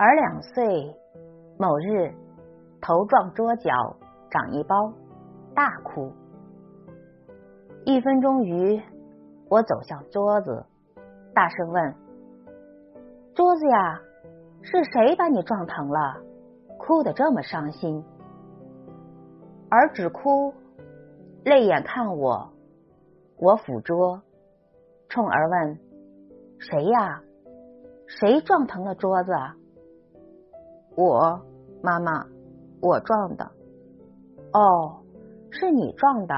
儿两岁，某日头撞桌角，长一包，大哭。一分钟余，我走向桌子，大声问：“桌子呀，是谁把你撞疼了？哭得这么伤心？”儿只哭，泪眼看我，我抚桌，冲儿问：“谁呀？谁撞疼了桌子？”我妈妈，我撞的。哦，是你撞的，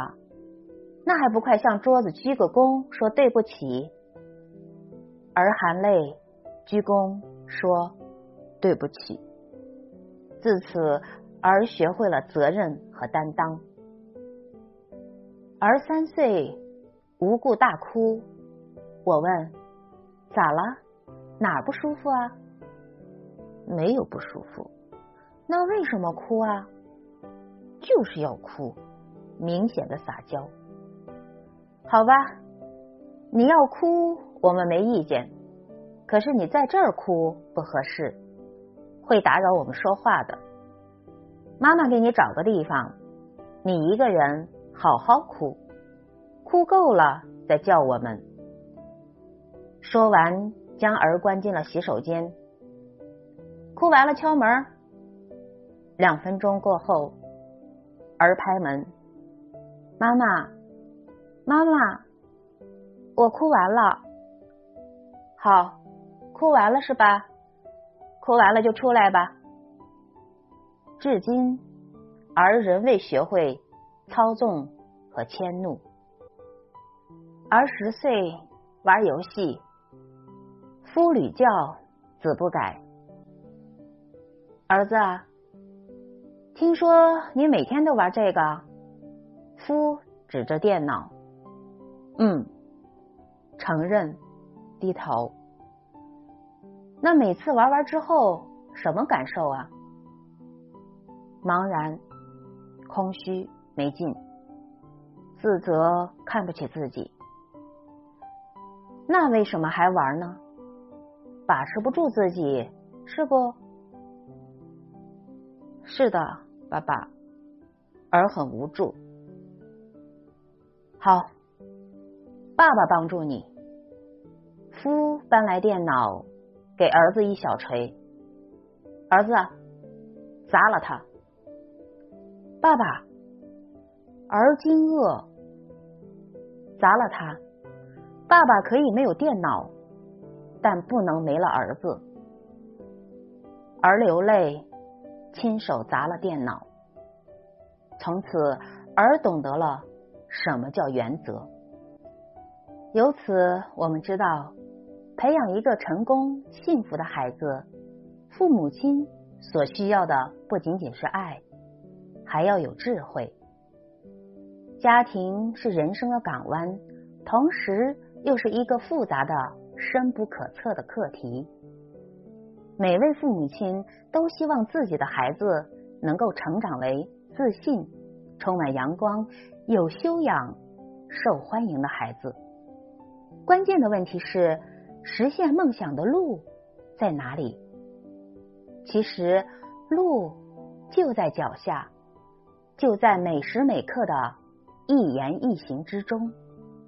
那还不快向桌子鞠个躬，说对不起？儿含泪鞠躬说对不起。自此，儿学会了责任和担当。儿三岁，无故大哭，我问咋了？哪儿不舒服啊？没有不舒服，那为什么哭啊？就是要哭，明显的撒娇。好吧，你要哭，我们没意见。可是你在这儿哭不合适，会打扰我们说话的。妈妈给你找个地方，你一个人好好哭，哭够了再叫我们。说完，将儿关进了洗手间。哭完了，敲门。两分钟过后，儿拍门：“妈妈，妈妈，我哭完了。好，哭完了是吧？哭完了就出来吧。”至今，儿仍未学会操纵和迁怒。儿十岁，玩游戏，夫屡教，子不改。儿子，听说你每天都玩这个？夫指着电脑，嗯，承认，低头。那每次玩完之后，什么感受啊？茫然、空虚、没劲，自责，看不起自己。那为什么还玩呢？把持不住自己，是不？是的，爸爸，儿很无助。好，爸爸帮助你。夫搬来电脑，给儿子一小锤。儿子，砸了他。爸爸，儿惊愕，砸了他。爸爸可以没有电脑，但不能没了儿子。儿流泪。亲手砸了电脑，从此儿懂得了什么叫原则。由此，我们知道，培养一个成功幸福的孩子，父母亲所需要的不仅仅是爱，还要有智慧。家庭是人生的港湾，同时又是一个复杂的、深不可测的课题。每位父母亲都希望自己的孩子能够成长为自信、充满阳光、有修养、受欢迎的孩子。关键的问题是，实现梦想的路在哪里？其实，路就在脚下，就在每时每刻的一言一行之中。